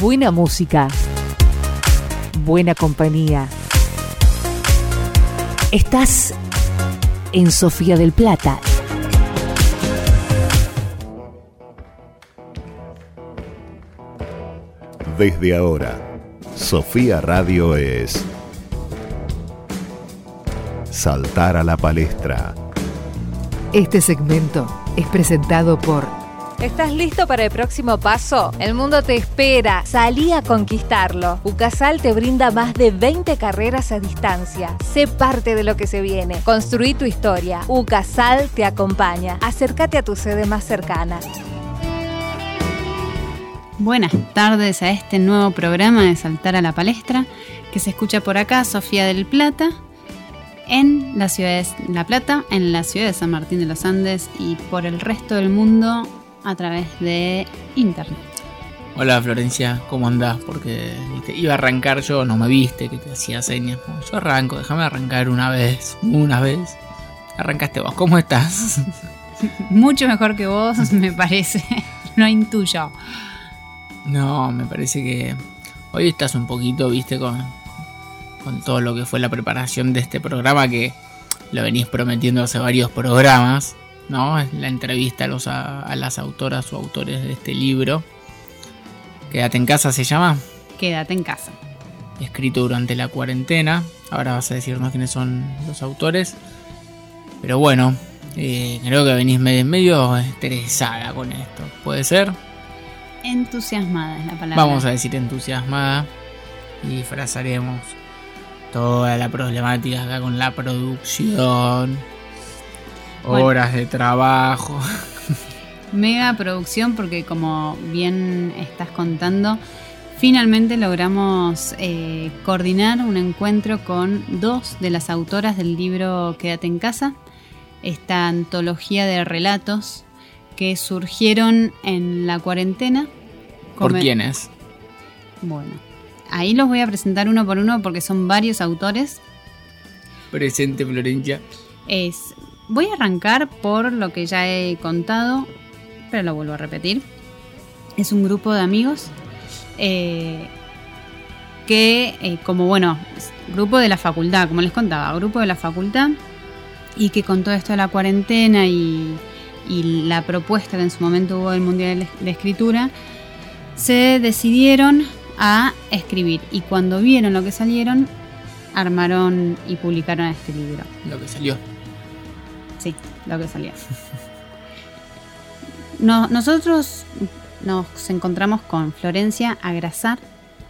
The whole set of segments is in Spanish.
Buena música. Buena compañía. Estás en Sofía del Plata. Desde ahora, Sofía Radio es Saltar a la palestra. Este segmento es presentado por ¿Estás listo para el próximo paso? El mundo te espera. Salí a conquistarlo. UCASAL te brinda más de 20 carreras a distancia. Sé parte de lo que se viene. Construí tu historia. UCASAL te acompaña. Acércate a tu sede más cercana. Buenas tardes a este nuevo programa de Saltar a la Palestra que se escucha por acá, Sofía del Plata, en la ciudad de La Plata, en la ciudad de San Martín de los Andes y por el resto del mundo a través de internet. Hola Florencia, ¿cómo andás? Porque iba a arrancar yo, no me viste, que te hacía señas. Yo arranco, déjame arrancar una vez, una vez. Arrancaste vos, ¿cómo estás? Mucho mejor que vos, me parece. Lo intuyo. No, me parece que hoy estás un poquito, viste, con, con todo lo que fue la preparación de este programa que lo venís prometiendo hace varios programas. ¿No? La entrevista a, los, a, las autoras o autores de este libro. Quédate en casa se llama. Quédate en casa. Escrito durante la cuarentena. Ahora vas a decirnos quiénes son los autores. Pero bueno, eh, creo que venís medio, medio estresada con esto. ¿Puede ser? Entusiasmada es la palabra. Vamos a decir entusiasmada. Y disfrazaremos toda la problemática acá con la producción horas de trabajo. Mega producción porque como bien estás contando, finalmente logramos eh, coordinar un encuentro con dos de las autoras del libro Quédate en casa, esta antología de relatos que surgieron en la cuarentena. ¿Por quiénes? Bueno, ahí los voy a presentar uno por uno porque son varios autores. Presente, Florencia. Es Voy a arrancar por lo que ya he contado, pero lo vuelvo a repetir. Es un grupo de amigos eh, que, eh, como bueno, grupo de la facultad, como les contaba, grupo de la facultad, y que con todo esto de la cuarentena y, y la propuesta que en su momento hubo del Mundial de Escritura, se decidieron a escribir. Y cuando vieron lo que salieron, armaron y publicaron este libro. Lo que salió lo que salía. nosotros nos encontramos con Florencia Agrasar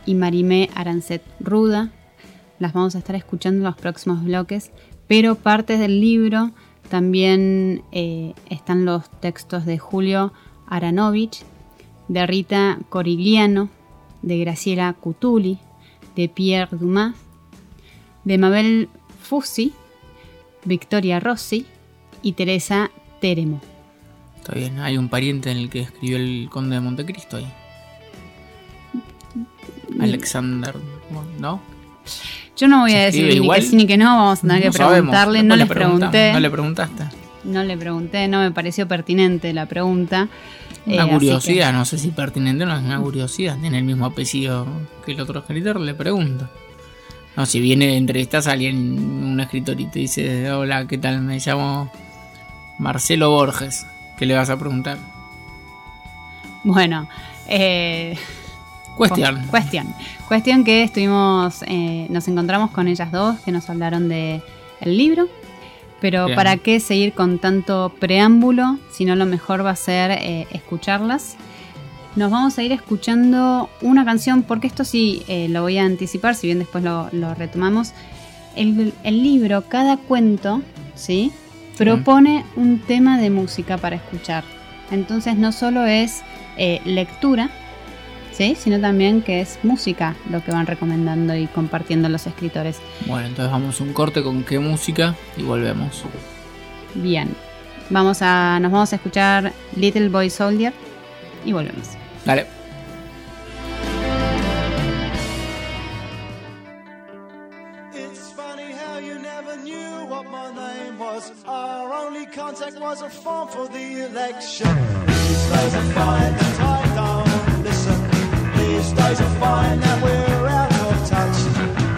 y Marimé Arancet Ruda. Las vamos a estar escuchando en los próximos bloques, pero partes del libro también eh, están los textos de Julio Aranovich, de Rita Corigliano, de Graciela Cutuli, de Pierre Dumas, de Mabel Fussi, Victoria Rossi, y Teresa Teremo. Está bien, hay un pariente en el que escribió el Conde de Montecristo ahí. Alexander, ¿no? Yo no voy a decir ni que sí ni que no, vamos a tener que preguntarle, no le pregunté. ¿No le preguntaste? No le pregunté, no me pareció pertinente la pregunta. Una eh, curiosidad, no sé si pertinente o no, es una curiosidad. Tiene el mismo apellido que el otro escritor, le pregunto. No, si viene, entrevistas a alguien, un escritor y te dice, hola, ¿qué tal? Me llamo Marcelo Borges, ¿qué le vas a preguntar? Bueno, eh, cuestión. Cuestión. Cuestión que estuvimos, eh, nos encontramos con ellas dos que nos hablaron de el libro. Pero ¿para qué seguir con tanto preámbulo? Si no, lo mejor va a ser eh, escucharlas. Nos vamos a ir escuchando una canción, porque esto sí lo voy a anticipar, si bien después lo, retomamos. El, el libro, cada cuento, ¿sí? Propone un tema de música para escuchar. Entonces no solo es eh, lectura, ¿sí? sino también que es música lo que van recomendando y compartiendo los escritores. Bueno, entonces vamos un corte con qué música y volvemos. Bien, vamos a, nos vamos a escuchar Little Boy Soldier y volvemos. Dale. was our only contact was a form for the election. These days are fine, and I don't listen. These days are fine, and we're out of touch.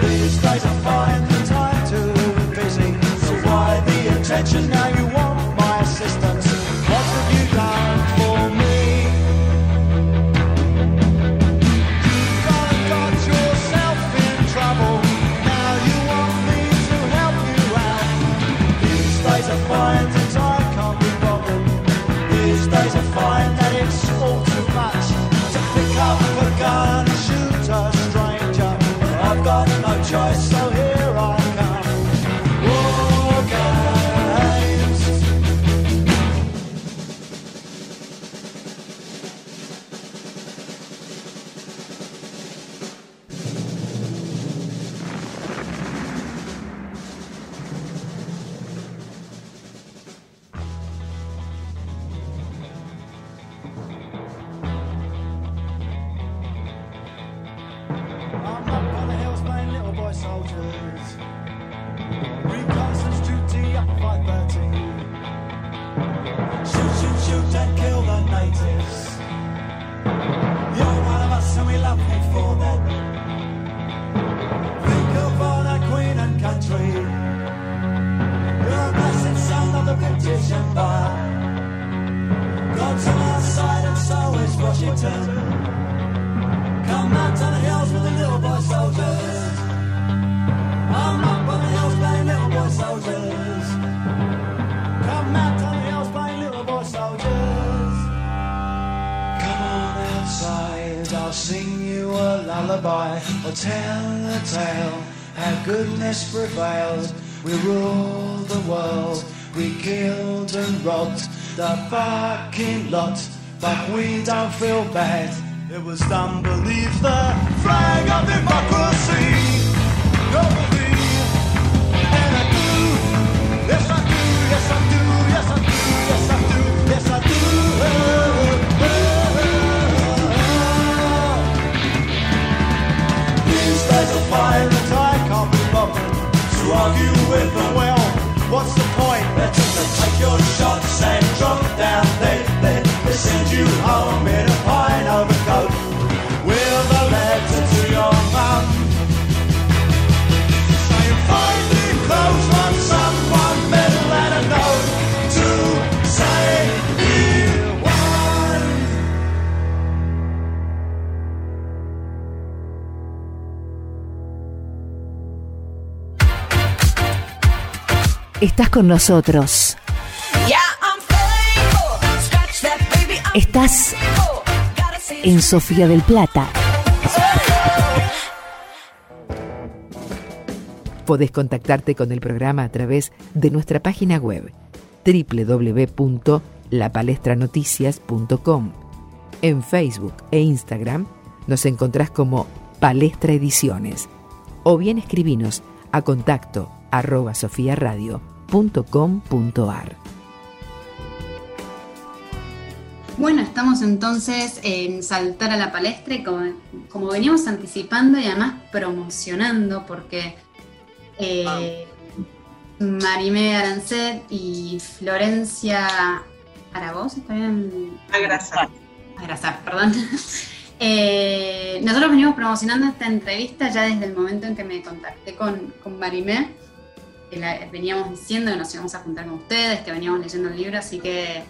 These days are fine, I'm too busy. So why the attention now? lot, the fucking lot. Back when I feel bad, it was dumb. Nosotros. Estás en Sofía del Plata. Podés contactarte con el programa a través de nuestra página web www.lapalestranoticias.com. En Facebook e Instagram nos encontrás como Palestra Ediciones o bien escribinos a contacto arroba sofiaradio.com.ar. Bueno, estamos entonces en Saltar a la Palestra y como, como veníamos anticipando y además promocionando porque eh, Marimé Arancet y Florencia Aragós, ¿está bien? Agrasar. Agrasar, perdón. Eh, nosotros venimos promocionando esta entrevista ya desde el momento en que me contacté con, con Marimé, la- veníamos diciendo que nos íbamos a juntar con ustedes, que veníamos leyendo el libro, así que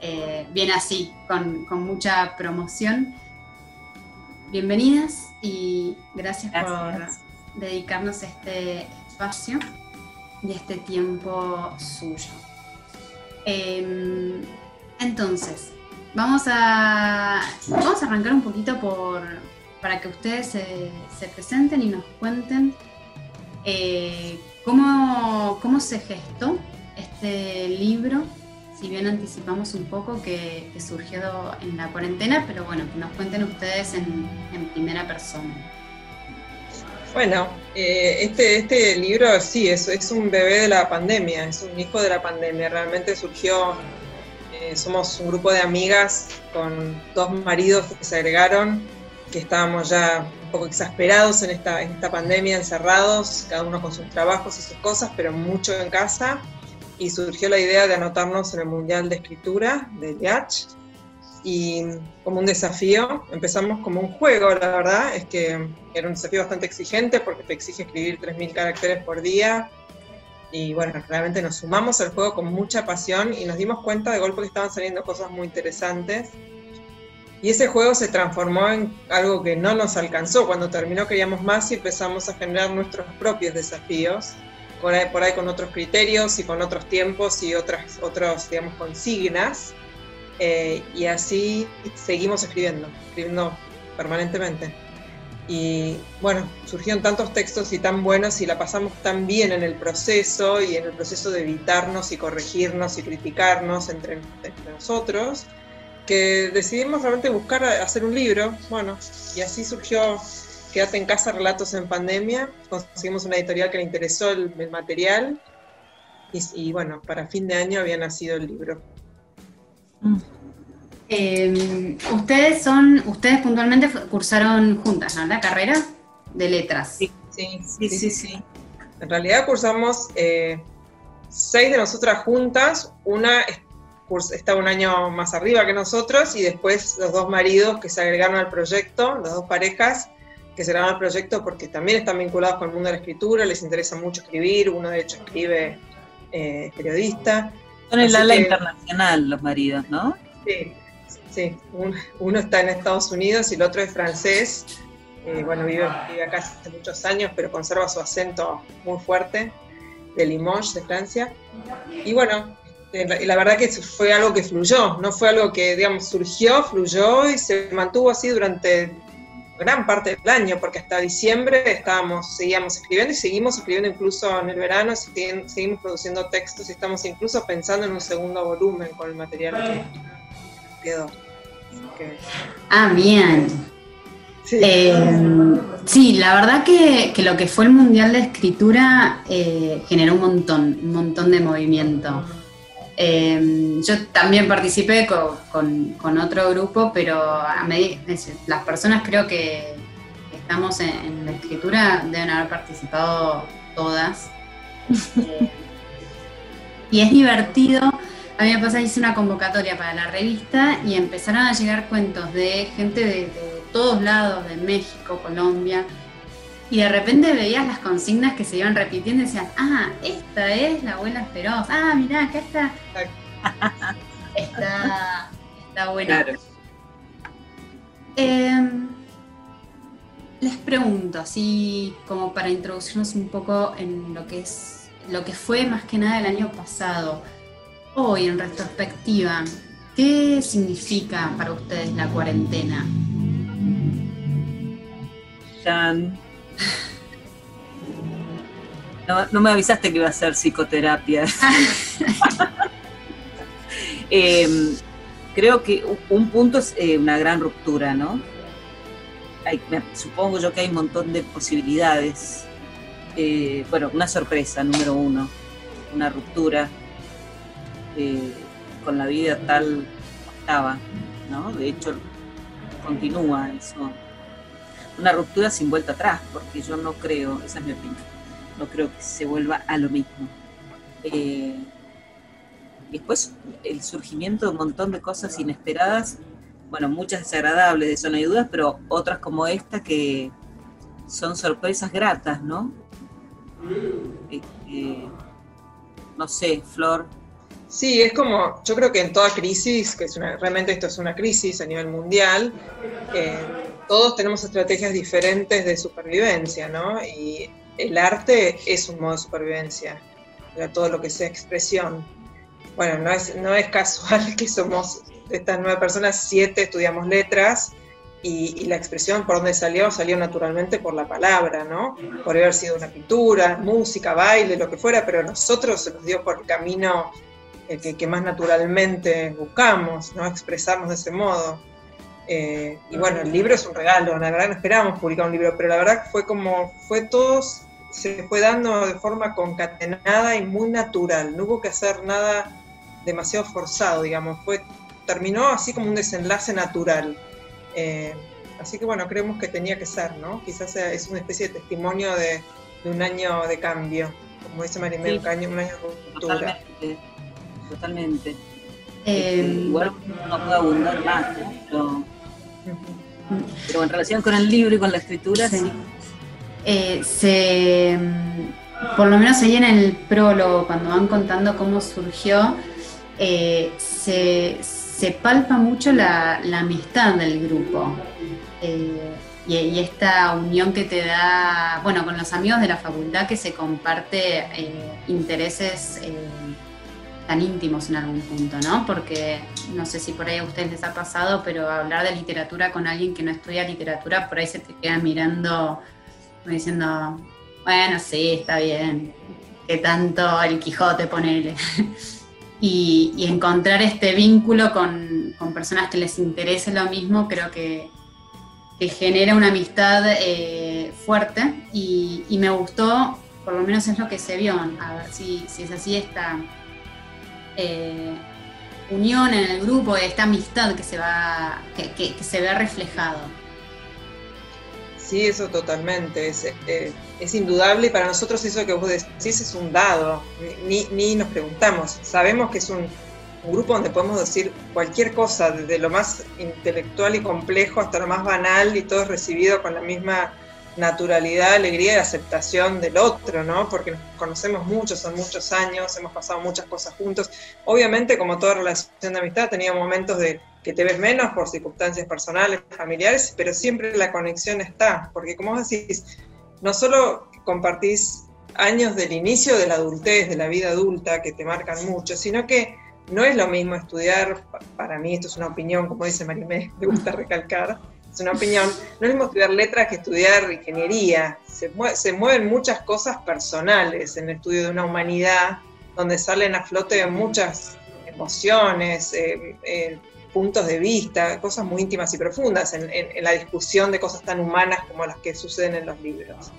eh, viene así, con, con mucha promoción. Bienvenidas y gracias, Gracias. por dedicarnos este espacio y este tiempo suyo. Em, entonces, vamos a, vamos a arrancar un poquito por, para que ustedes se, se presenten y nos cuenten eh, cómo, cómo se gestó este libro, si bien anticipamos un poco que, surgió en la cuarentena, pero bueno, que nos cuenten ustedes en, primera persona. Bueno, eh, este, este libro sí, es, es un bebé de la pandemia, es un hijo de la pandemia. Realmente surgió, eh, somos un grupo de amigas con dos maridos que se agregaron, que estábamos ya un poco exasperados en esta, en esta pandemia, encerrados, cada uno con sus trabajos y sus cosas, pero mucho en casa. Y surgió la idea de anotarnos en el Mundial de Escritura de Liach. Y como un desafío, empezamos como un juego, la verdad, es que era un desafío bastante exigente porque te exige escribir 3.000 caracteres por día. Y bueno, realmente nos sumamos al juego con mucha pasión y nos dimos cuenta de golpe que estaban saliendo cosas muy interesantes. Y ese juego se transformó en algo que no nos alcanzó. Cuando terminó queríamos más y empezamos a generar nuestros propios desafíos, por ahí, por ahí con otros criterios y con otros tiempos y otras, otros, digamos, consignas. Eh, y así seguimos escribiendo, escribiendo permanentemente. Y bueno, surgieron tantos textos y tan buenos y la pasamos tan bien en el proceso y en el proceso de evitarnos y corregirnos y criticarnos entre, entre nosotros, que decidimos realmente buscar hacer un libro. Bueno, y así surgió Quédate en casa, relatos en pandemia. Conseguimos una editorial que le interesó el, el material. Y, y bueno, para fin de año había nacido el libro. Eh, ustedes son, ustedes puntualmente cursaron juntas, ¿no? La carrera de letras. Sí, sí, sí, sí. En realidad cursamos eh, seis de nosotras juntas. Una es- está un año más arriba que nosotros, y después los dos maridos que se agregaron al proyecto, las dos parejas que se agregaron al proyecto porque también están vinculados con el mundo de la escritura, les interesa mucho escribir, uno de hecho escribe eh, periodista. Son el ala internacional los maridos, ¿no? Sí, sí. uno está en Estados Unidos y el otro es francés. Eh, bueno, vive, vive, acá hace muchos años, pero conserva su acento muy fuerte de Limoges, de Francia. Y bueno, eh, la verdad que fue algo que fluyó, no fue algo que, digamos, surgió, fluyó y se mantuvo así durante gran parte del año, porque hasta diciembre estábamos, seguíamos escribiendo y seguimos escribiendo incluso en el verano, seguimos produciendo textos y estamos incluso pensando en un segundo volumen con el material que quedó. Ah, bien. Sí. Eh, sí, la verdad que, lo que fue el Mundial de Escritura eh, generó un montón, un montón de movimiento. Eh, yo también participé con, otro grupo, pero a las personas creo que estamos en, la escritura deben haber participado todas. y es divertido. A mí me pasa, hice una convocatoria para la revista y empezaron a llegar cuentos de gente de, de todos lados, de México, Colombia, y de repente veías las consignas que se iban repitiendo y decían, ah, esta es la abuela feroz, ah, mirá, acá está. está, está buena. Em, les pregunto, así como para introducirnos un poco en lo que es lo que fue más que nada el año pasado, hoy en retrospectiva, ¿qué significa para ustedes la cuarentena? Jan. No, me avisaste que iba a ser psicoterapia. Em, creo que un punto es eh, una gran ruptura, ¿no? supongo yo que hay un montón de posibilidades. Eh, bueno, una sorpresa, número uno, una ruptura eh, con la vida tal estaba, ¿no? De hecho, continúa eso una ruptura sin vuelta atrás, porque yo no creo, esa es mi opinión, no creo que se vuelva a lo mismo. Eh, después el surgimiento de un montón de cosas inesperadas, bueno, muchas desagradables, de eso no hay dudas, pero otras como esta que son sorpresas gratas, ¿no? Eh, eh, no sé, Flor. Sí, es como, yo creo que en toda crisis, que es una, realmente esto es una crisis a nivel mundial, todos tenemos estrategias diferentes de supervivencia, ¿no? Y el arte es un modo de supervivencia, para todo lo que sea expresión. Bueno, no es, no es casual que somos de estas nueve personas, siete estudiamos letras y, la expresión por donde salió, salió naturalmente por la palabra, ¿no? Por haber sido una pintura, música, baile, lo que fuera, pero a nosotros se nos dio por el camino que, que más naturalmente buscamos, ¿no? Expresarnos de ese modo. Eh, y bueno, el libro es un regalo, la verdad no esperábamos publicar un libro, pero la verdad fue como, fue todo, se fue dando de forma concatenada y muy natural, no hubo que hacer nada demasiado forzado, digamos, fue, terminó así como un desenlace natural. Eh, así que bueno, creemos que tenía que ser, ¿no? Quizás es una especie de testimonio de, un año de cambio, como dice Marimel, año, un año de ruptura. Totalmente, totalmente. Eh, igual no puede abundar más, ¿no? Pero en relación con el libro y con la escritura, sí. Eh, se, por lo menos ahí en el prólogo, cuando van contando cómo surgió, eh, se, palpa mucho la, amistad del grupo. Y, esta unión que te da, bueno, con los amigos de la facultad que se comparte intereses tan íntimos en algún punto, ¿no? Porque no sé si por ahí a ustedes les ha pasado, pero hablar de literatura con alguien que no estudia literatura, por ahí se te queda mirando, diciendo, bueno, sí, está bien, que tanto el Quijote ponele. y, encontrar este vínculo con, personas que les interese lo mismo, creo que, genera una amistad eh, fuerte y, me gustó, por lo menos es lo que se vio, a ver si, si es así esta eh, unión en el grupo, esta amistad que se va, que, se ve reflejado. Sí, eso totalmente, es, eh, es, indudable y para nosotros eso que vos decís es un dado, ni, ni nos preguntamos, sabemos que es un, un grupo donde podemos decir cualquier cosa, desde lo más intelectual y complejo hasta lo más banal, y todo es recibido con la misma naturalidad, alegría y aceptación del otro, ¿no? Porque nos conocemos mucho, son muchos años, hemos pasado muchas cosas juntos. Obviamente, como toda relación de amistad, tenía momentos de que te ves menos por circunstancias personales, familiares, pero siempre la conexión está, porque como decís, no solo compartís años del inicio de la adultez, de la vida adulta, que te marcan mucho, sino que no es lo mismo estudiar, para mí esto es una opinión, como dice Marimé, me gusta recalcar, es una opinión, no es lo mismo estudiar letras que estudiar ingeniería, se, mueven muchas cosas personales en el estudio de una humanidad, donde salen a flote muchas emociones, eh, eh, puntos de vista, cosas muy íntimas y profundas en, la discusión de cosas tan humanas como las que suceden en los libros.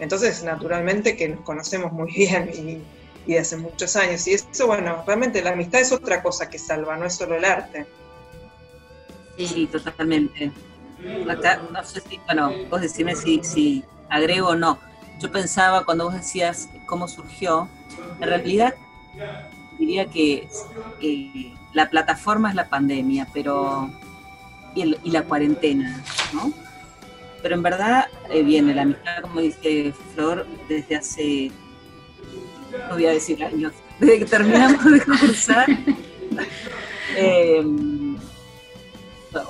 Entonces, naturalmente que nos conocemos muy bien y, y hace muchos años. Y eso, bueno, realmente la amistad es otra cosa que salva, no es solo el arte. Sí, totalmente. Acá, no sé si, bueno, vos decime si, si agrego o no. Yo pensaba cuando vos decías cómo surgió, en realidad diría que la plataforma es la pandemia, pero y, la cuarentena, ¿no? Pero en verdad eh, viene la amistad, como dice Flor, desde hace, no voy a decir años, desde que terminamos de cursar, em,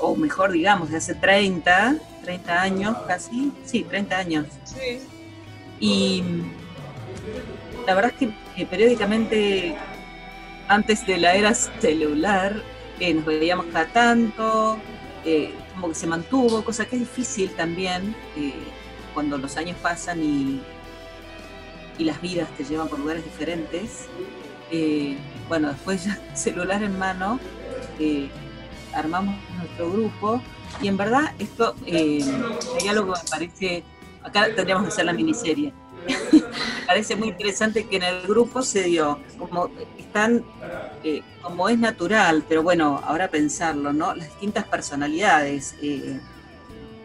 o mejor digamos, de hace 30, 30 años casi, sí, 30 años. Sí. Y la verdad es que periódicamente antes de la era celular, eh, nos veíamos cada tanto, eh, como que se mantuvo, cosa que es difícil también eh, cuando los años pasan y, y las vidas te llevan por lugares diferentes. bueno, después ya celular en mano, armamos nuestro grupo y en verdad esto, hay algo que me parece, acá tendríamos que hacer la miniserie me parece muy interesante que en el grupo se dio, como están, eh, como es natural, pero bueno, ahora pensarlo, ¿no? Las distintas personalidades. Eh,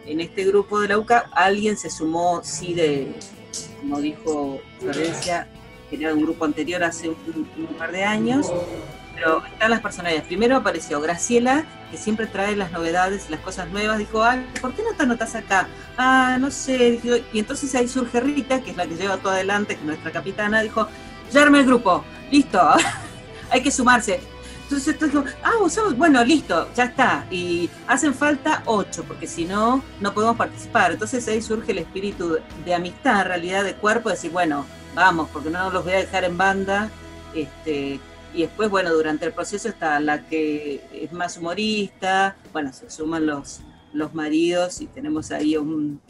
en este grupo de la UCA alguien se sumó, sí, de, como dijo Florencia, que era un grupo anterior hace un par de años, pero están las personalidades. Primero apareció Graciela, que siempre trae las novedades, las cosas nuevas. Dijo, ay, ¿por qué no te anotas acá? Ah, no sé. y entonces ahí surge Rita, que es la que lleva todo adelante, que es nuestra capitana. Dijo, ya armé el grupo, listo, hay que sumarse. Entonces dijo, ah, bueno, listo, ya está. Y hacen falta ocho, porque si no, no podemos participar. Entonces ahí surge el espíritu de amistad, en realidad, de cuerpo, de decir, bueno, vamos, porque no los voy a dejar en banda. Este, y después, bueno, durante el proceso está la que es más humorista, bueno, se suman los, los maridos y tenemos ahí un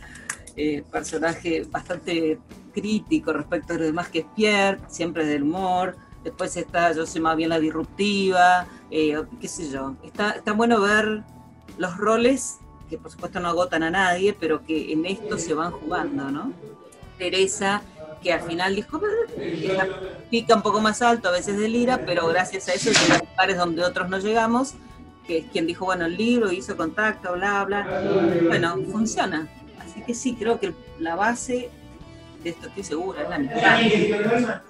eh, personaje bastante crítico respecto a los demás que es Pierre, siempre del humor. Después está, yo soy más bien la disruptiva, eh, qué sé yo. Está, está bueno ver los roles que por supuesto no agotan a nadie, pero que en esto se van jugando, ¿no? Teresa que al final dijo, pica un poco más alto, a veces de lira, pero gracias a eso llega a lugares donde otros no llegamos, que es quien dijo, bueno, el libro hizo contacto, bla, bla. Bueno, funciona. Así que sí, creo que la base de esto estoy segura, es la mitad.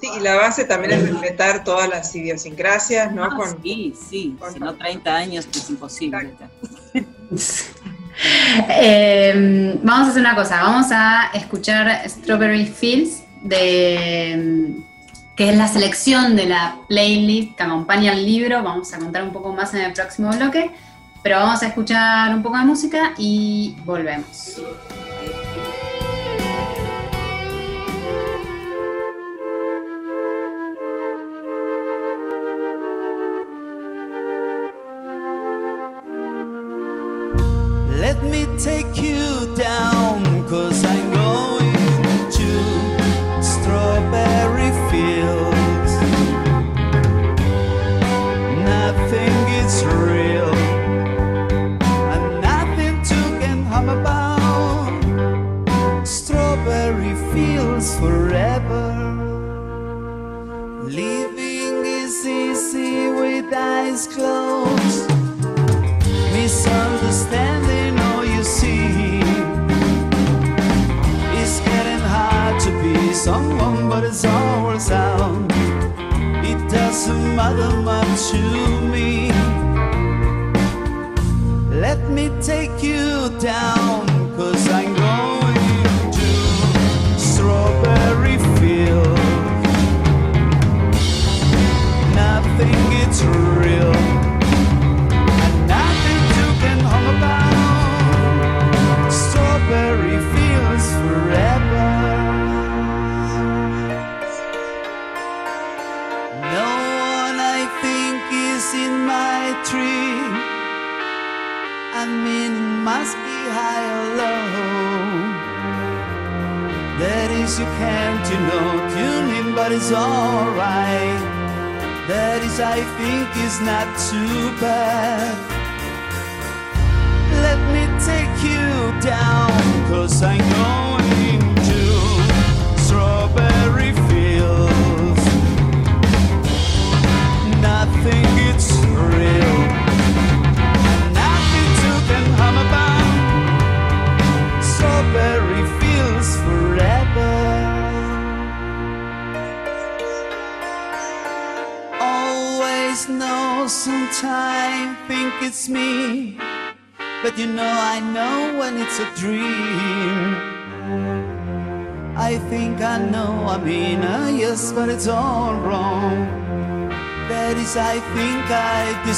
Sí, y la base también es respetar todas las idiosincrasias, ¿no? Ah, sí, sí, si no 30 años es imposible. Eh, vamos a hacer una cosa, vamos a escuchar Strawberry Fields de que es la selección de la playlist que acompaña al libro. Vamos a contar un poco más en el próximo bloque, pero vamos a escuchar un poco de música y volvemos. Misunderstanding all you see. Getting hard to be someone, but out. It doesn't matter much to me. Let me take you down.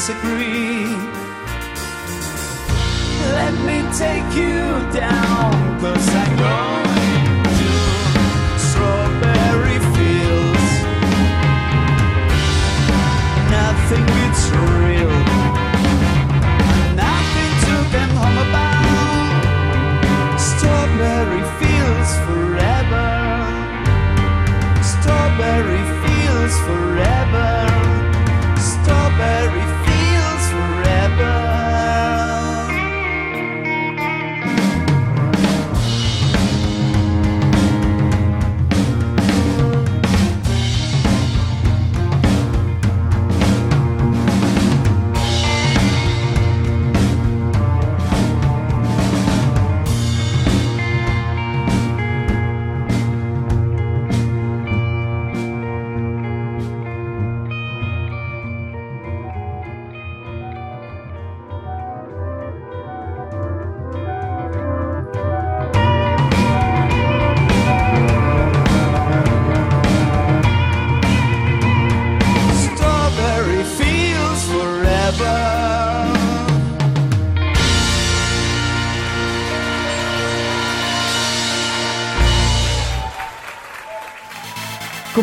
sick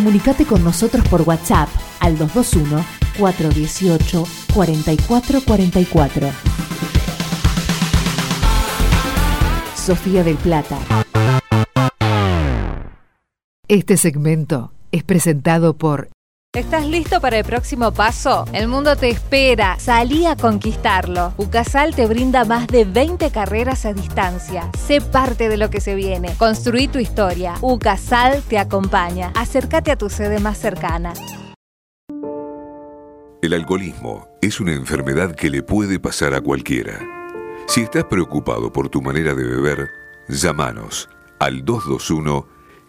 Comunicate con nosotros por WhatsApp al 221-418-4444. Sofía del Plata. Este segmento es presentado por ¿Estás listo para el próximo paso? El mundo te espera. Salí a conquistarlo. Ucasal te brinda más de 20 carreras a distancia. Sé parte de lo que se viene. Construí tu historia. Ucasal te acompaña. Acércate a tu sede más cercana. El alcoholismo es una enfermedad que le puede pasar a cualquiera. Si estás preocupado por tu manera de beber, llámanos al 221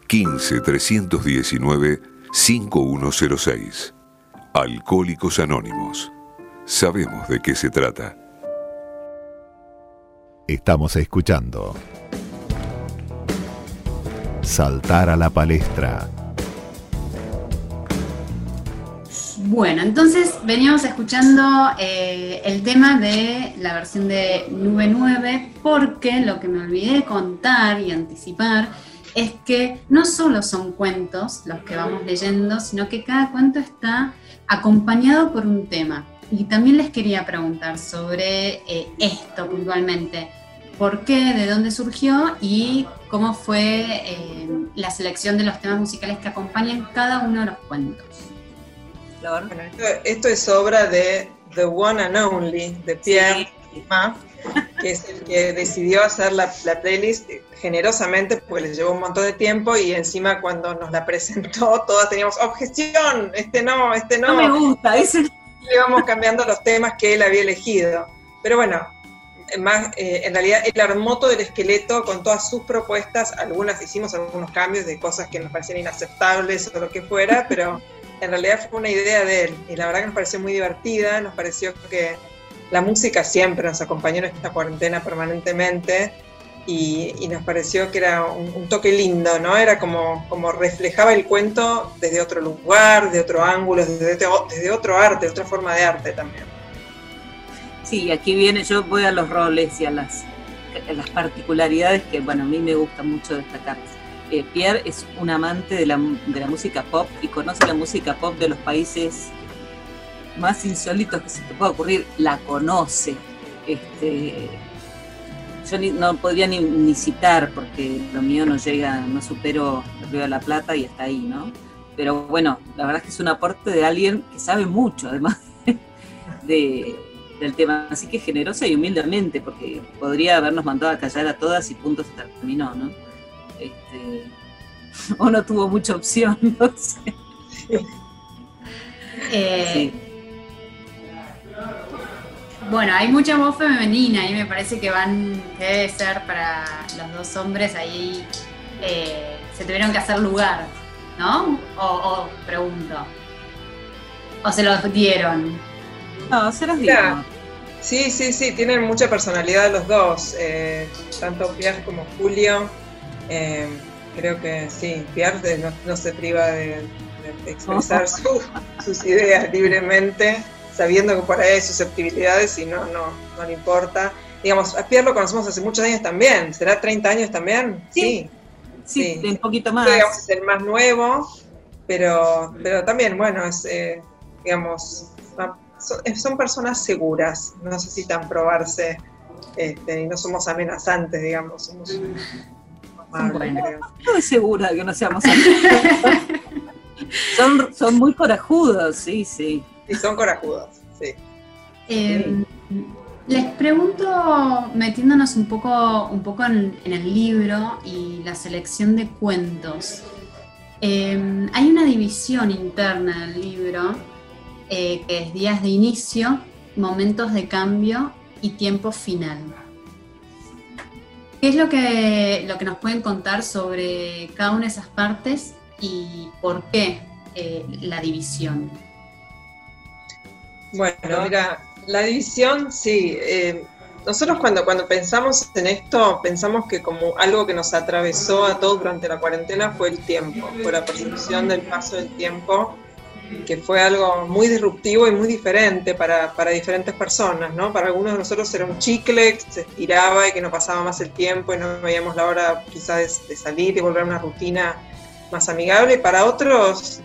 15 319 5106. Alcohólicos Anónimos. Sabemos de qué se trata. Estamos escuchando Saltar a la palestra. Bueno, entonces veníamos escuchando eh, el tema de la versión de Nube 9 porque lo que me olvidé de contar y anticipar es que no solo son cuentos los que vamos leyendo, sino que cada cuento está acompañado por un tema. Y también les quería preguntar sobre eh, esto puntualmente. ¿Por qué? ¿De dónde surgió? Y cómo fue eh, la selección de los temas musicales que acompañan cada uno de los cuentos. Bueno, esto, esto es obra de The One and Only, de Pierre Dumas, que es el que decidió hacer la, la playlist generosamente, porque les llevó un montón de tiempo y encima cuando nos la presentó todas teníamos objeción, este no, este no. No me gusta, ese Íbamos cambiando los temas que él había elegido. Pero bueno, más, eh, en realidad él armó todo el esqueleto con todas sus propuestas, algunas hicimos algunos cambios de cosas que nos parecían inaceptables o lo que fuera, pero en realidad fue una idea de él y la verdad que nos pareció muy divertida, nos pareció que la música siempre nos acompañó en esta cuarentena permanentemente y, nos pareció que era un, toque lindo, ¿no? Era como, como reflejaba el cuento desde otro lugar, de otro ángulo, desde, otro arte, otra forma de arte también. Sí, aquí viene, yo voy a los roles y a las, las particularidades que, bueno, a mí me gusta mucho destacar. Eh, Pierre es un amante de la, de la música pop y conoce la música pop de los países más insólitos que se te pueda ocurrir, la conoce. Este, yo ni, no podría ni, ni, citar porque lo mío no llega, no supero el Río de la Plata y está ahí, ¿no? Pero bueno, la verdad es que es un aporte de alguien que sabe mucho, además de, del tema. Así que generosa y humildemente, porque podría habernos mandado a callar a todas y punto se terminó, ¿no? Este, o no tuvo mucha opción, no sé. Eh, sí. Bueno, hay mucha voz femenina y me parece que van, que debe ser para los dos hombres ahí, eh, se tuvieron que hacer lugar, ¿no? O, o, pregunto. ¿O se los dieron? No, se los dieron. Sí, sí, sí, tienen mucha personalidad los dos, eh, tanto Pierre como Julio. Eh, creo que sí, Pierre no, no se priva de, de expresar su, sus ideas libremente sabiendo que por ahí hay susceptibilidades y no, no, no le importa. Digamos, a Pierre lo conocemos hace muchos años también, ¿será 30 años también? Sí, sí, sí. un poquito más. Digamos, es el más nuevo, pero, pero también, bueno, es, eh, digamos, son, son, personas seguras, no necesitan probarse este, y no somos amenazantes, digamos, somos... Amables, bueno, creo. No es segura que no seamos amenazantes. son, son muy corajudos, sí, sí. Y son corajudos, sí. Eh, les pregunto, metiéndonos un poco, un poco en, en, el libro y la selección de cuentos. Eh, hay una división interna del libro eh, que es días de inicio, momentos de cambio y tiempo final. ¿Qué es lo que, lo que nos pueden contar sobre cada una de esas partes y por qué eh, la división? Bueno, mira, la división, sí. Eh, nosotros cuando, cuando pensamos en esto, pensamos que como algo que nos atravesó a todos durante la cuarentena fue el tiempo, fue la percepción del paso del tiempo, que fue algo muy disruptivo y muy diferente para, para diferentes personas, ¿no? Para algunos de nosotros era un chicle que se estiraba y que no pasaba más el tiempo y no veíamos la hora quizás de, de salir y volver a una rutina más amigable, y para otros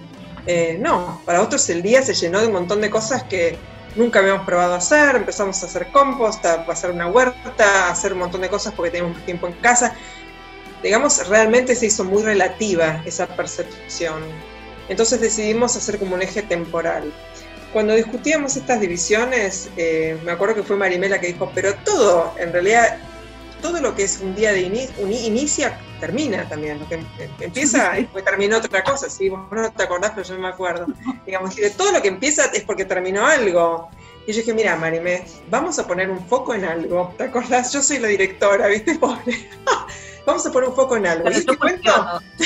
eh, no, para otros el día se llenó de un montón de cosas que nunca habíamos probado hacer, empezamos a hacer compost, a hacer una huerta, a hacer un montón de cosas porque teníamos tiempo en casa. Digamos, realmente se hizo muy relativa esa percepción. Entonces decidimos hacer como un eje temporal. Cuando discutíamos estas divisiones, eh, me acuerdo que fue Marimela que dijo, pero todo, en realidad, todo lo que es un día de inicio, inicia termina también, lo que empieza y después termina otra cosa, sí, vos no te acordás, pero yo me acuerdo. Digamos, de todo lo que empieza es porque terminó algo. Y yo dije, mira, Marimé, vamos a poner un foco en algo, ¿te acordás? Yo soy la directora, ¿viste? Pobre. vamos a poner un foco en algo. ¿Y este cuento?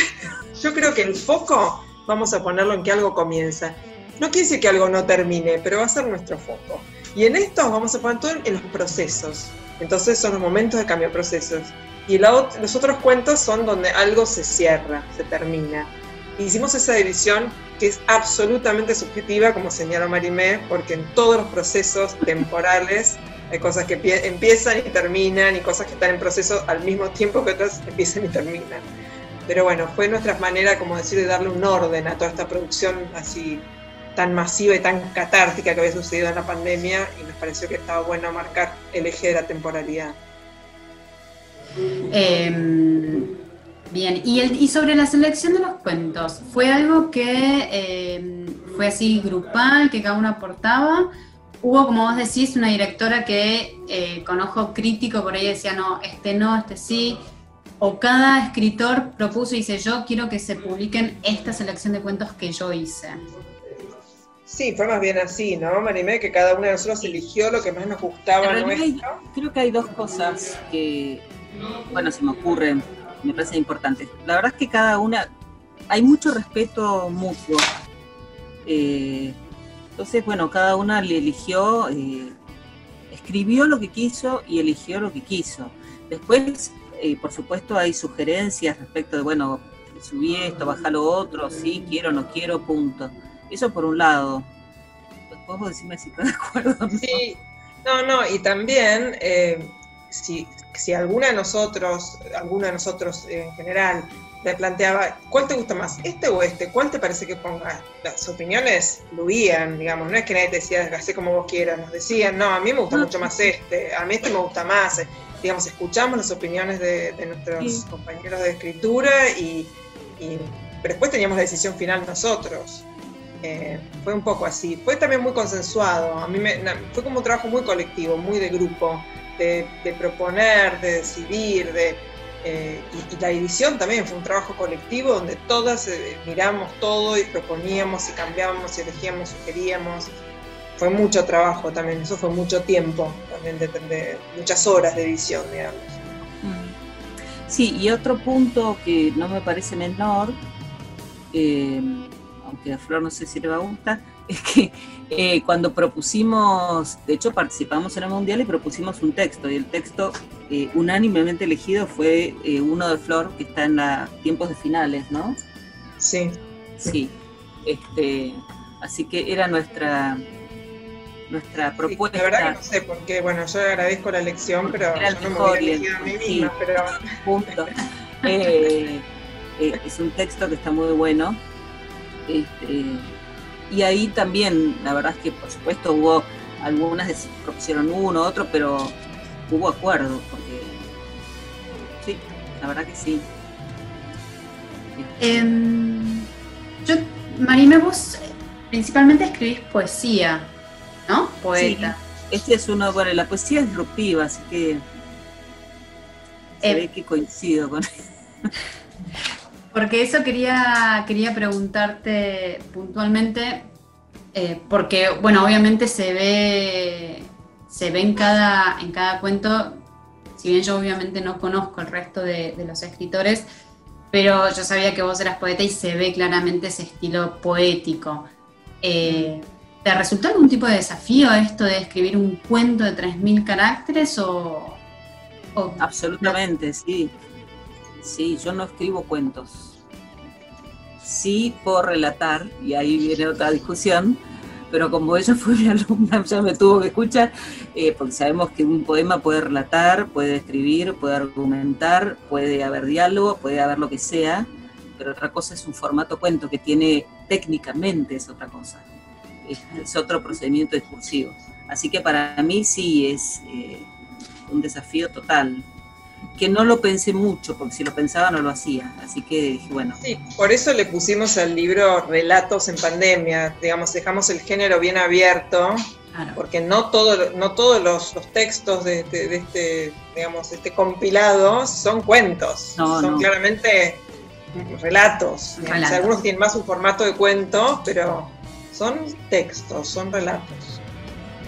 yo creo que el foco vamos a ponerlo en que algo comienza. No quiere decir que algo no termine, pero va a ser nuestro foco. Y en esto vamos a poner todo en los procesos. Entonces son los momentos de cambio, procesos. Y los otros cuentos son donde algo se cierra, se termina. Hicimos esa división que es absolutamente subjetiva, como señaló Marimé, porque en todos los procesos temporales hay cosas que empiezan y terminan y cosas que están en proceso al mismo tiempo que otras empiezan y terminan. Pero bueno, fue nuestra manera, como decir, de darle un orden a toda esta producción así tan masiva y tan catártica que había sucedido en la pandemia y nos pareció que estaba bueno marcar el eje de la temporalidad. Eh, bien, y, el, y, sobre la selección de los cuentos, ¿fue algo que eh, fue así grupal, que cada uno aportaba? Hubo, como vos decís, una directora que eh, con ojo crítico por ahí decía, no, este no, este sí, o cada escritor propuso y dice, yo quiero que se publiquen esta selección de cuentos que yo hice. Sí, fue más bien así, ¿no, Marimé? Que cada uno de nosotros eligió lo que más nos gustaba. Hay, creo que hay dos cosas que, bueno, se me ocurren, me parecen importantes. La verdad es que cada una, hay mucho respeto mutuo. Eh, entonces, bueno, cada una le eligió eh, escribió lo que quiso y eligió lo que quiso. Después, eh, por supuesto, hay sugerencias respecto de, bueno, subí esto, baja lo otro, sí, quiero, no quiero, punto. Eso por un lado. Después vos decime si estás de acuerdo. ¿no? Sí, no, no, y también eh, si, si alguna de nosotros, alguno de nosotros en general, le planteaba, ¿cuál te gusta más, este o este? ¿Cuál te parece que ponga? Las opiniones fluían, digamos, no es que nadie te decía, hacé como vos quieras, nos decían, no, a mí me gusta mucho más este, a mí este me gusta más, eh, digamos, escuchamos las opiniones de, de nuestros Sí. compañeros de escritura y, y- pero después teníamos la decisión final nosotros. Fue un poco así. Fue también muy consensuado. A mí fue como un trabajo muy colectivo, muy de grupo, de, proponer, de decidir, de, eh, y, la edición también fue un trabajo colectivo donde todas eh, miramos todo y proponíamos y cambiábamos y elegíamos, sugeríamos. Fue mucho trabajo también, eso fue mucho tiempo, también de, muchas horas de edición, digamos. Sí, y otro punto que no me parece menor, eh, aunque a Flor no sé si le va a gustar, es que eh, cuando propusimos, de hecho participamos en el Mundial y propusimos un texto, y el texto eh, unánimemente elegido fue eh, uno de Flor que está en la tiempos de finales, ¿no? Sí. Sí. Este, así que era nuestra nuestra Sí, propuesta. la verdad que no sé, porque bueno, yo agradezco la elección, pero Era el yo no me mejor hubiera y el- elegido a mí sí. misma, pero punto. Eh, eh, es un texto que está muy bueno. Este, y ahí también, la verdad es que por supuesto hubo algunas que propusieron uno, otro, pero hubo acuerdo, porque sí, la verdad que sí. Em, yo, Marime, vos eh, principalmente escribís poesía, ¿no? Poeta. Este es uno, bueno, la poesía es disruptiva, así que se Eh, ve que coincido con Porque eso quería, quería preguntarte puntualmente, eh, porque, bueno, obviamente se ve, se ve en cada, en cada cuento, si bien yo obviamente no conozco el resto de, los escritores, pero yo sabía que vos eras poeta y se ve claramente ese estilo poético. Eh, ¿Te resultó algún tipo de desafío esto de escribir un cuento de 3.000 caracteres o- Absolutamente, sí. Sí, yo no escribo cuentos. Sí puedo relatar, y ahí viene otra discusión, pero como ella fue mi alumna, ya me tuvo que escuchar, eh, porque sabemos que un poema puede relatar, puede escribir, puede argumentar, puede haber diálogo, puede haber lo que sea, pero otra cosa es un formato cuento que tiene técnicamente es otra cosa, es, otro procedimiento discursivo. Así que para mí sí es eh, un desafío total, que no lo pensé mucho, porque si lo pensaba no lo hacía, así que dije, bueno, sí, por eso le pusimos al libro Relatos en Pandemia, digamos, dejamos el género bien abierto, Claro. porque no, todo, no todos los, los textos de, este- de este, digamos, este compilado son cuentos, No, son no. claramente. Relatos. Algunos tienen más un formato de cuento, pero son textos, son relatos.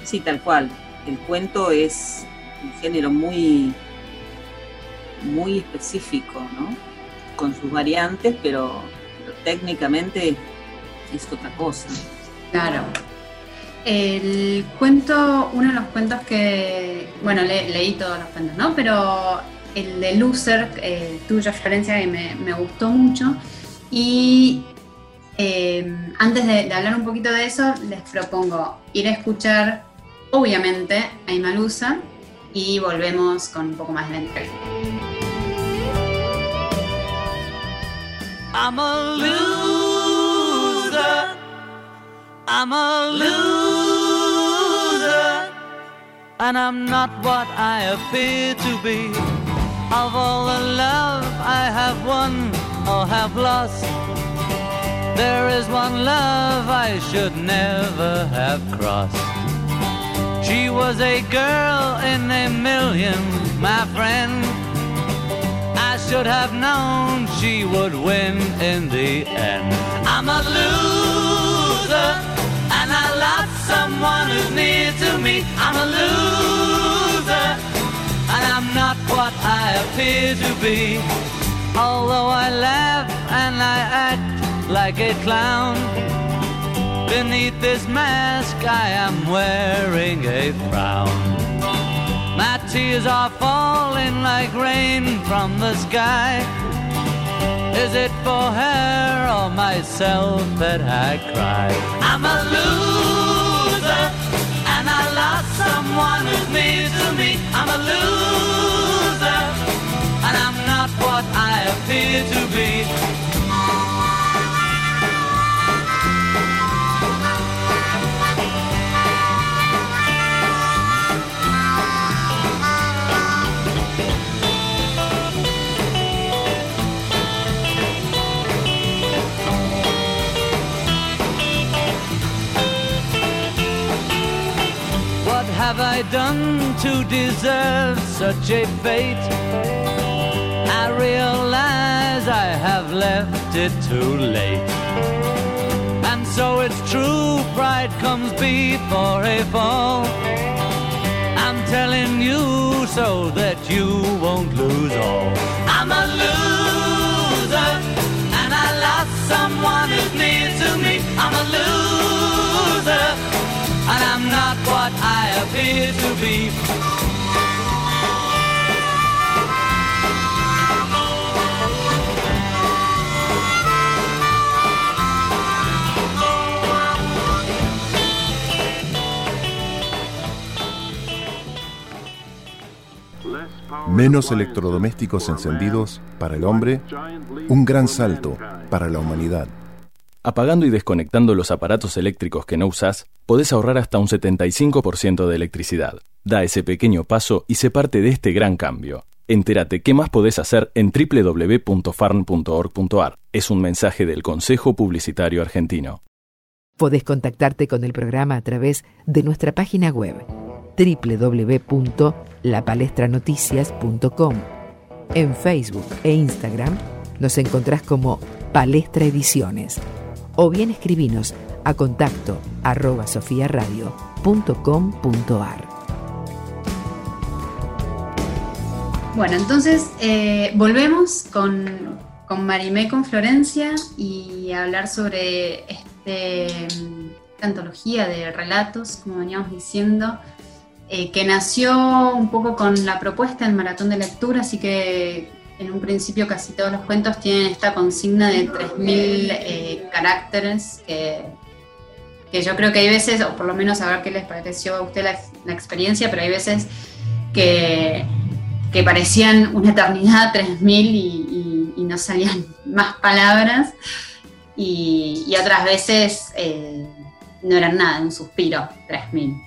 sí, tal cual, el cuento es un género muy, muy específico, ¿no? Con sus variantes, pero, técnicamente es otra cosa. Claro. El cuento, uno de los cuentos que, bueno, le- leí todos los cuentos, ¿no? Pero el de Loser, eh, tuyo, Florencia, que me, gustó mucho. Y eh, antes de, hablar un poquito de eso, les propongo ir a escuchar, obviamente, a Imalusa y volvemos con un poco más de la. I'm a loser. I'm a loser. And I'm not what I appear to be. Of all the love I have won or have lost, there is one love I should never have crossed. She was a girl in a million, my friend. Should have known she would win in the end. I'm a loser, and I lost someone who's near to me. I'm a loser, and I'm not what I appear to be. Although I laugh and I act like a clown, beneath this mask I am wearing a frown. Tears are falling like rain from the sky. Is it for her or myself that I cry? I'm a loser, and I lost someone who's near to me. I'm a loser, and I'm not what I appear to be. Have I done to deserve such a fate? I realize I have left it too late. And so it's true, pride comes before a fall. I'm telling you so that you won't lose all. Menos electrodomésticos encendidos para el hombre, un gran salto para la humanidad. Apagando y desconectando los aparatos eléctricos que no usás, podés ahorrar hasta un 75% de electricidad. Da ese pequeño paso y sé parte de este gran cambio. Entérate qué más podés hacer en www.farn.org.ar. Es un mensaje del Consejo Publicitario Argentino. Podés contactarte con el programa a través de nuestra página web www.lapalestranoticias.com. En Facebook e Instagram nos encontrás como Palestra Ediciones o bien escribinos a contacto arroba sofiaradio.com.ar. Bueno, entonces eh, volvemos con, con Marimé con Florencia y hablar sobre este, esta antología de relatos, como veníamos diciendo, eh, que nació un poco con la propuesta del maratón de lectura, así que en un principio casi todos los cuentos tienen esta consigna de 3.000 eh, caracteres que, yo creo que hay veces, o por lo menos a ver qué les pareció a usted la, experiencia, pero hay veces que, parecían una eternidad 3.000 y, y, no salían más palabras y, y otras veces eh, no eran nada, un suspiro 3.000.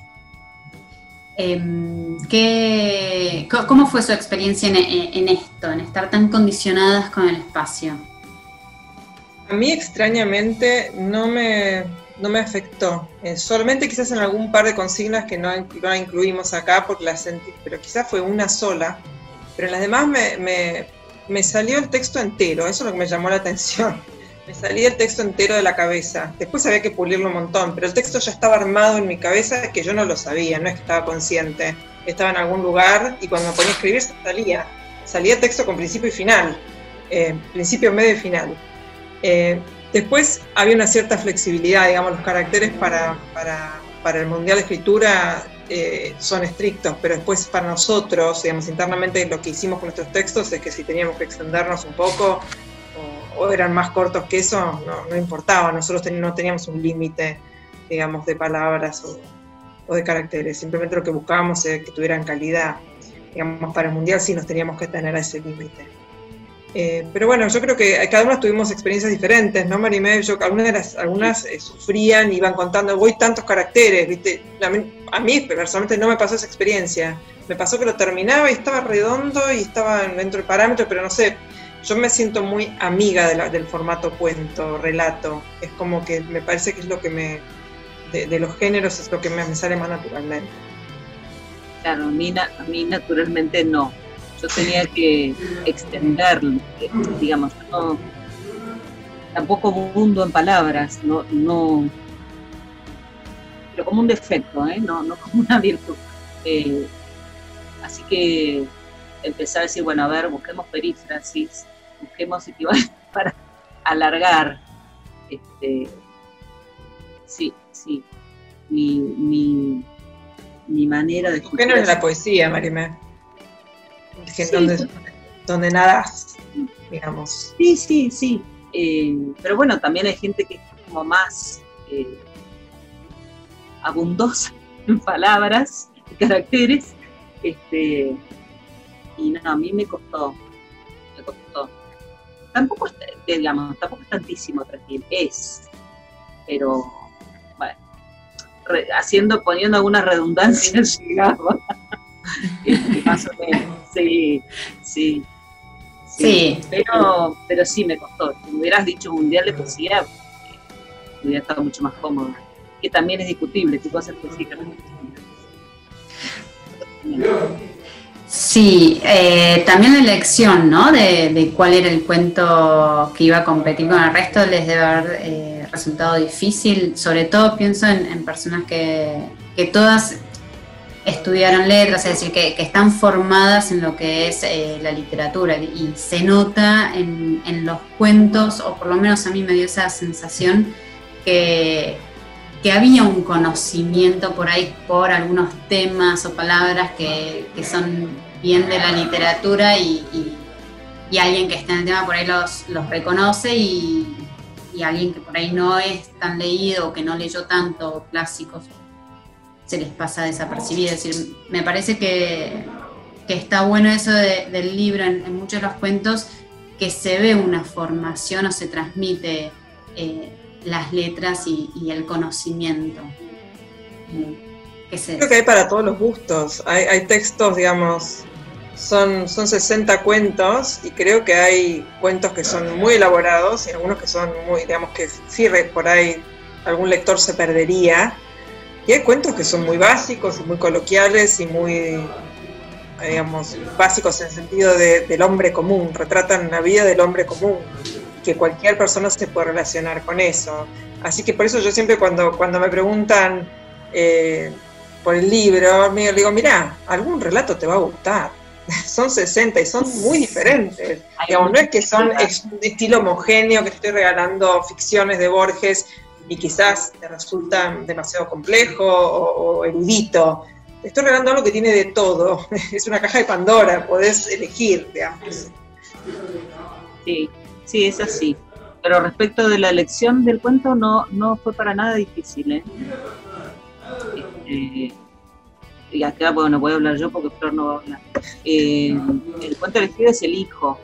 Em, ¿Cómo fue su experiencia en, esto, en estar tan condicionadas con el espacio? A mí extrañamente no me, no me afectó. Eh, solamente quizás en algún par de consignas que no, incluimos acá porque las sentí, pero quizás fue una sola. Pero en las demás me, me, me salió el texto entero, eso es lo que me llamó la atención me salía el texto entero de la cabeza. Después había que pulirlo un montón, pero el texto ya estaba armado en mi cabeza que yo no lo sabía, no es que estaba consciente. Estaba en algún lugar y cuando me ponía a escribir salía. Salía texto con principio y final, eh, principio, medio y final. Eh, después había una cierta flexibilidad, digamos, los caracteres para, para, el Mundial de Escritura eh, son estrictos, pero después para nosotros, digamos, internamente lo que hicimos con nuestros textos es que si teníamos que extendernos un poco, o eran más cortos que eso, no, importaba, nosotros no teníamos un límite, digamos, de palabras o, de caracteres, simplemente lo que buscábamos es que tuvieran calidad, digamos, para el mundial sí nos teníamos que tener a ese límite. Eh, pero bueno, yo creo que cada uno tuvimos experiencias diferentes, ¿no, Marimé? Yo, algunas, algunas eh, sufrían, iban contando, voy tantos caracteres, ¿viste? A mí, personalmente no me pasó esa experiencia. Me pasó que lo terminaba y estaba redondo y estaba dentro del parámetro, pero no sé, yo me siento muy amiga del formato cuento, relato. Es como que me parece que es lo que me, de, los géneros, es lo que me, sale más naturalmente. Claro, a mí, a mí naturalmente no. Yo tenía que extender, digamos, no, tampoco mundo en palabras, no, no, pero como un defecto, ¿eh? no, no como una virtud. Eh, así que empezar a decir, bueno, a ver, busquemos perífrasis, busquemos equivalentes para alargar. Este, sí, sí. Mi, mi, mi manera de. ¿Qué no es la poesía, Marimé? Sí. donde, donde nadas, digamos. Sí, sí, sí. Eh, pero bueno, también hay gente que es como más eh, abundosa en palabras y caracteres. Este, y no, a mí me costó. Tampoco es, digamos, tampoco es tantísimo 3000, es. Pero, bueno, re- haciendo, poniendo alguna redundancia llegaba. Este, más o menos, sí, sí. Sí. Pero, pero sí me costó. Si me hubieras dicho mundial de poesía, eh, hubiera estado mucho más cómodo. Que también es discutible qué cosas específicamente. Sí, eh, también la elección, ¿no? De, cuál era el cuento que iba a competir con el resto les debe haber eh, resultado difícil. Sobre todo pienso en, personas que, que todas estudiaron letras, es decir, que, que están formadas en lo que es eh, la literatura y se nota en, en los cuentos, o por lo menos a mí me dio esa sensación que, que había un conocimiento por ahí por algunos temas o palabras que, que son bien de la literatura y, y- alguien que está en el tema por ahí los, los reconoce y, y alguien que por ahí no es tan leído o que no leyó tanto clásicos se les pasa desapercibido. Es decir, me parece que, que está bueno eso de- del libro en, en muchos de los cuentos, que se ve una formación o se transmite eh, las letras y, y el conocimiento. Creo que hay para todos los gustos. Hay, textos, digamos, son, son 60 cuentos y creo que hay cuentos que son muy elaborados y algunos que son muy, digamos, que sí, por ahí algún lector se perdería. Y hay cuentos que son muy básicos y muy coloquiales y muy, digamos, básicos en el sentido de- del hombre común, retratan la vida del hombre común, que cualquier persona se puede relacionar con eso. Así que por eso yo siempre cuando, cuando me preguntan eh, por el libro, me digo, mira, algún relato te va a gustar. Son 60 y son muy diferentes. Digamos, no es que son es un estilo homogéneo, que estoy regalando ficciones de Borges y quizás te resultan demasiado complejo o, o erudito. Te estoy regalando algo que tiene de todo. Es una caja de Pandora, podés elegir, digamos. Sí, sí, es así. Pero respecto de la elección del cuento, no, no fue para nada difícil. ¿eh? Este, y acá, bueno, voy a hablar yo porque Flor no va a hablar. Eh, el cuento elegido es El Hijo,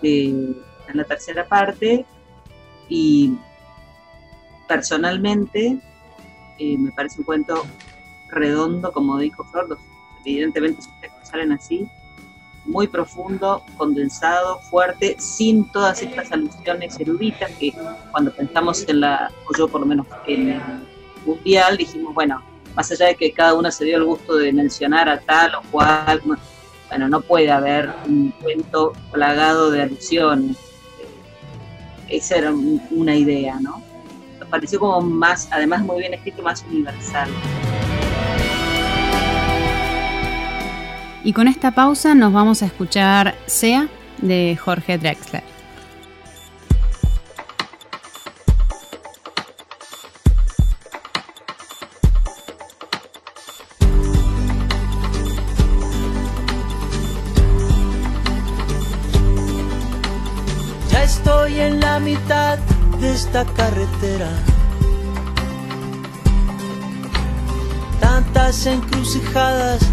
de, en la tercera parte, y personalmente eh, me parece un cuento redondo, como dijo Flor, evidentemente sus textos salen así, muy profundo, condensado, fuerte, sin todas estas alusiones eruditas que cuando pensamos en la, o yo por lo menos en el mundial, dijimos, bueno, más allá de que cada uno se dio el gusto de mencionar a tal o cual, no- bueno, no puede haber un cuento plagado de alusiones. Esa era un- una idea, ¿no? Pareció como más, además muy bien escrito, más universal. Y con esta pausa nos vamos a escuchar Sea de Jorge Drexler. Ya estoy en la mitad de esta carretera. Tantas encrucijadas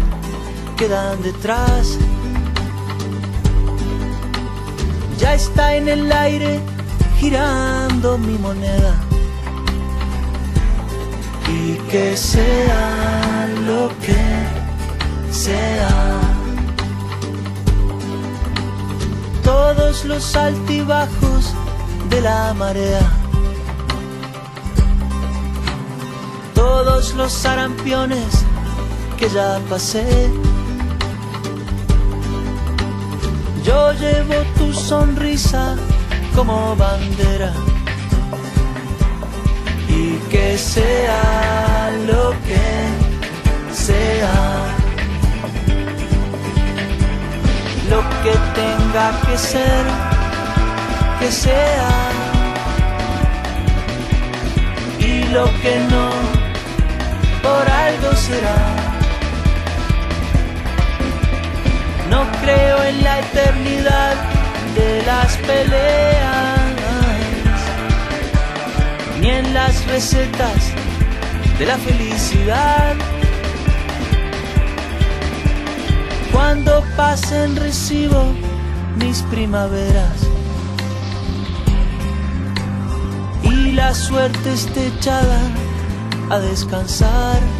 quedan detrás. Ya está en el aire girando mi moneda. Y que sea lo que sea. todos los altibajos de la marea, todos los sarampiones que ya pasé. Yo llevo tu sonrisa como bandera y que sea lo que sea. lo que tenga que ser, que sea. Y lo que no, por algo será. No creo en la eternidad de las peleas, ni en las recetas de la felicidad. Cuando pasen recibo mis primaveras y la suerte esté echada a descansar.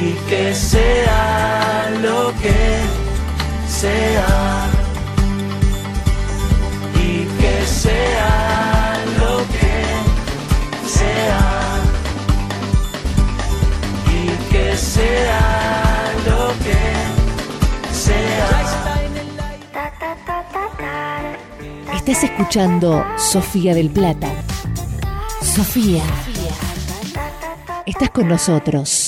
y que sea lo que sea y que sea lo que sea y que sea lo que sea Estás escuchando Sofía del Plata. Sofía. Estás con nosotros.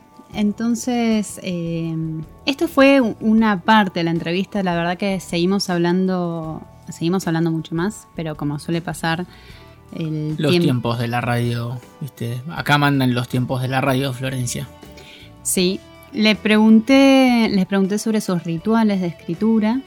Entonces, eh, esto fue una parte de la entrevista. La verdad que seguimos hablando, seguimos hablando mucho más, pero como suele pasar, el Los tiempo- tiempos de la radio, ¿viste? Acá mandan los tiempos de la radio, Florencia. Sí, le pregunté, les pregunté sobre sus rituales de escritura.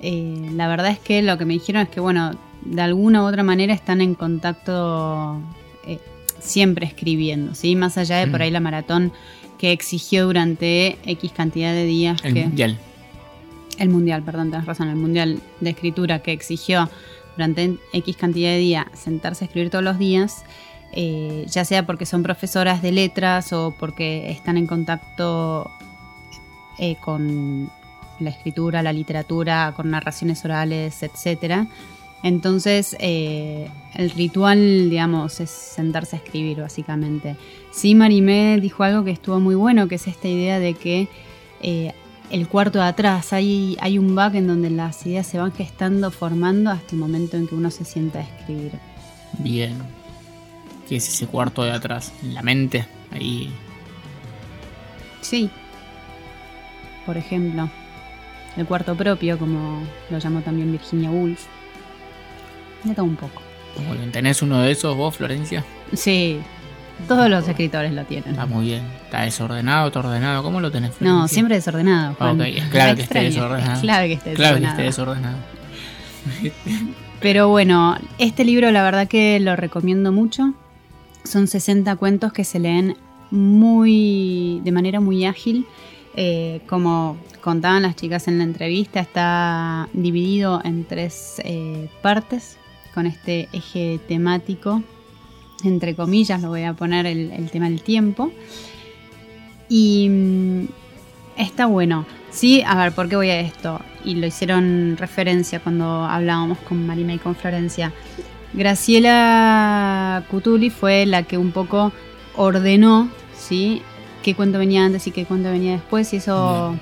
Eh, la verdad es que lo que me dijeron es que, bueno, de alguna u otra manera están en contacto eh, siempre escribiendo, ¿sí? Más allá de por Mm. ahí la maratón que exigió durante X cantidad de días. El que, mundial. El mundial, perdón, tenés razón, el mundial de escritura que exigió durante X cantidad de días sentarse a escribir todos los días, eh, ya sea porque son profesoras de letras o porque están en contacto eh, con la escritura, la literatura, con narraciones orales, etc. Entonces, eh, el ritual, digamos, es sentarse a escribir, básicamente. Sí, Marimé dijo algo que estuvo muy bueno, que es esta idea de que eh, el cuarto de atrás, hay, hay un back en donde las ideas se van gestando, formando hasta el momento en que uno se sienta a escribir. Bien. ¿Qué es ese cuarto de atrás? En la mente. Ahí. Sí. Por ejemplo, el cuarto propio, como lo llamó también Virginia Woolf. De todo un poco. ¿Tenés uno de esos vos, Florencia? Sí, todos los escritores lo tienen. Está muy bien. ¿Está desordenado, está ordenado? ¿Cómo lo tenés, No, Florencia? siempre desordenado. Juan. Ok, es claro que esté desordenado. Es clave que esté Claro que desordenado. esté desordenado. Pero bueno, este libro la verdad que lo recomiendo mucho. Son 60 cuentos que se leen muy de manera muy ágil. Eh, como contaban las chicas en la entrevista, está dividido en tres eh, partes con este eje temático. Entre comillas, lo voy a poner el, el tema del tiempo. Y mm, está bueno. Sí, a ver, ¿por qué voy a esto? Y lo hicieron referencia cuando hablábamos con Marina y con Florencia. Graciela Cutuli fue la que un poco ordenó, ¿sí? Qué cuento venía antes y qué cuento venía después. Y eso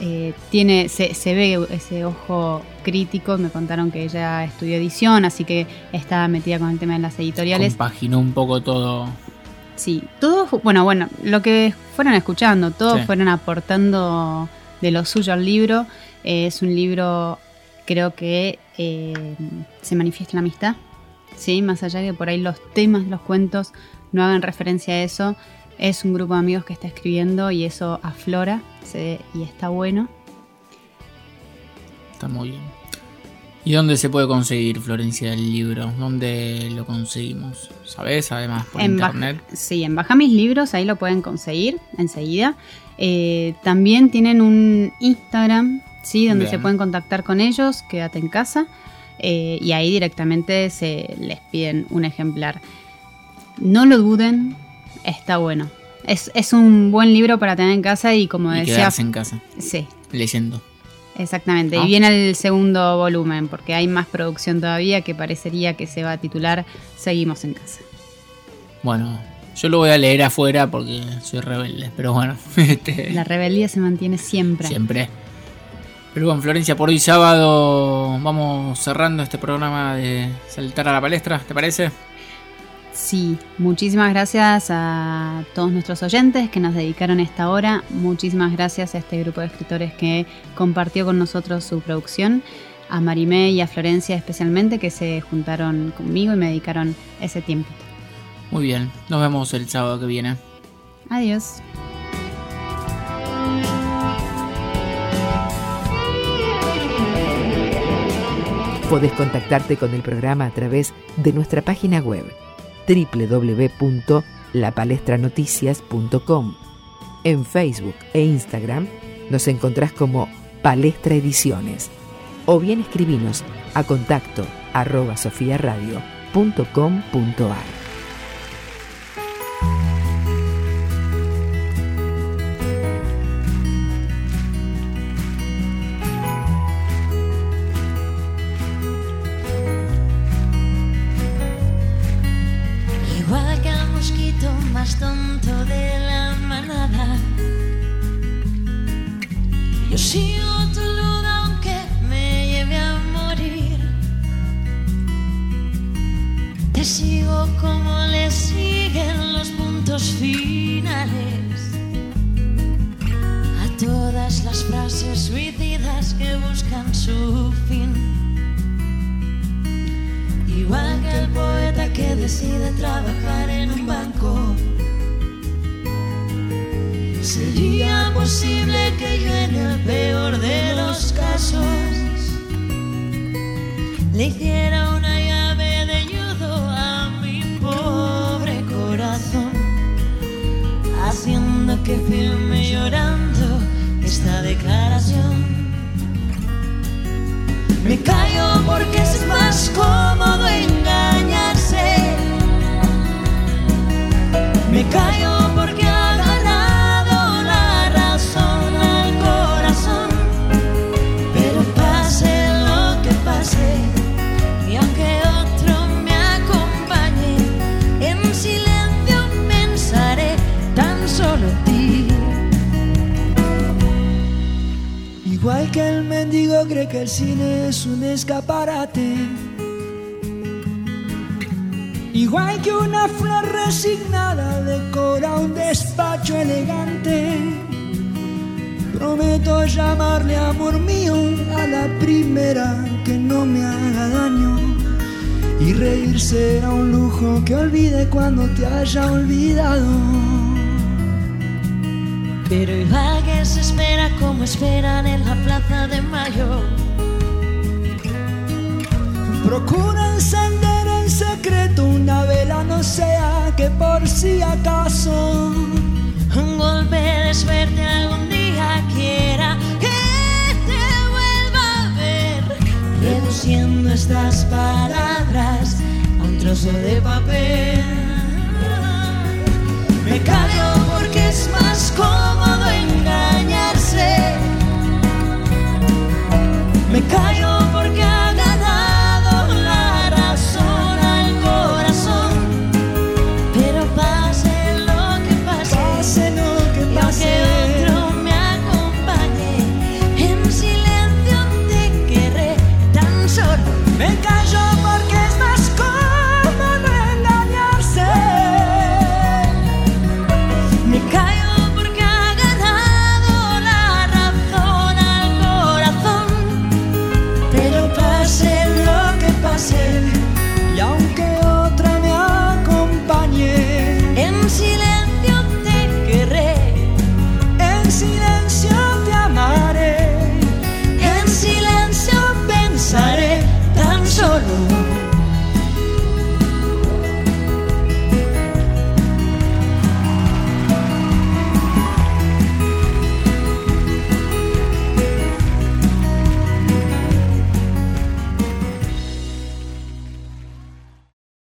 eh, tiene, se, se ve ese ojo crítico. Me contaron que ella estudió edición, así que estaba metida con el tema de las editoriales. Compaginó un poco todo. Sí, todos, bueno, bueno, lo que fueron escuchando, todos Sí. fueron aportando de lo suyo al libro. Eh, es un libro creo que eh, se manifiesta la amistad, ¿sí? Más allá de que por ahí los temas de los cuentos no hagan referencia a eso, es un grupo de amigos que está escribiendo y eso aflora se- y está bueno. Está muy bien. ¿Y dónde se puede conseguir, Florencia, el libro? ¿Dónde lo conseguimos? ¿Sabes? Además, por En internet. Sí, en Baja Mis Libros, ahí lo pueden conseguir enseguida. Eh, también tienen un Instagram, ¿sí? Donde Bien. se pueden contactar con ellos, quédate en casa. eh, y ahí directamente se les piden un ejemplar. No lo duden, está bueno. Es, es un buen libro para tener en casa y como Y decía... en casa, Sí, leyendo. Exactamente. ¿No? Y viene el segundo volumen, porque hay más producción todavía que parecería que se va a titular Seguimos en casa. Bueno, yo lo voy a leer afuera porque soy rebelde, pero bueno. este, La rebeldía se mantiene siempre. Siempre. Pero bueno, Florencia, por hoy sábado vamos cerrando este programa de Saltar a la Palestra, ¿te parece? Sí, muchísimas gracias a todos nuestros oyentes que nos dedicaron esta hora. Muchísimas gracias a este grupo de escritores que compartió con nosotros su producción. A Marimé y a Florencia especialmente que se juntaron conmigo y me dedicaron ese tiempo. Muy bien, nos vemos el sábado que viene. Adiós. Podés contactarte con el programa a través de nuestra página web www.lapalestranoticias.com. En Facebook e Instagram nos encontrás como Palestra Ediciones o bien escribinos a contacto arroba sofiaradio.com.ar. su fin. Igual que el poeta que decide trabajar en un banco. Sería posible que yo en el peor de los casos le hiciera una llave de judo a mi pobre corazón, haciendo que firme Me callo porque es más cómodo. Mendigo cree que el cine es un escaparate. Igual que una flor resignada decora un despacho elegante. Prometo llamarle amor mío a la primera que no me haga daño. Y reír será un lujo que olvide cuando te haya olvidado. Pero igual que se espera como esperan en la plaza de mayo. Procura encender en secreto una vela, no sea que por si acaso Un golpe de suerte algún día quiera que te vuelva a ver. Reduciendo estas palabras a un trozo de papel. Me callo porque es más cómodo engañarse. Me callo porque